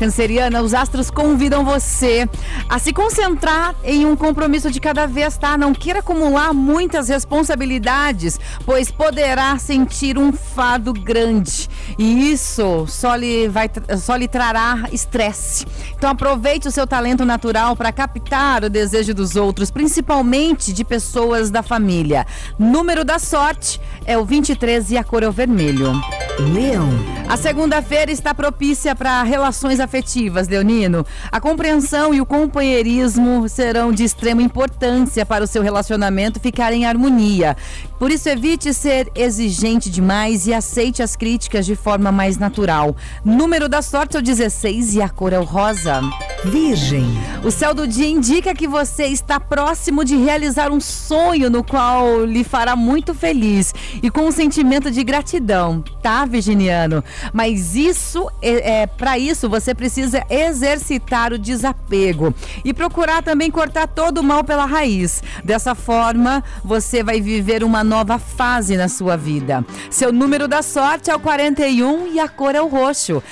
Canceriana, os astros convidam você a se concentrar em um compromisso de cada vez, tá? Não queira acumular muitas responsabilidades, pois poderá sentir um fardo grande. E isso só lhe, vai, só lhe trará estresse. Então aproveite o seu talento natural para captar o desejo dos outros, principalmente de pessoas da família. Número da sorte é o 23 e a cor é o vermelho. Leão. A segunda-feira está propícia para relações afetivas, Leonino. A compreensão e o companheirismo serão de extrema importância para o seu relacionamento ficar em harmonia. Por isso, evite ser exigente demais e aceite as críticas de forma mais natural. Número da sorte é o 16 e a cor é o rosa. Virgem. O céu do dia indica que você está próximo de realizar um sonho no qual lhe fará muito feliz e com um sentimento de gratidão, tá, virginiano? Mas isso é, é para isso você precisa exercitar o desapego e procurar também cortar todo o mal pela raiz. Dessa forma, você vai viver uma nova fase na sua vida. Seu número da sorte é o 41 e a cor é o roxo.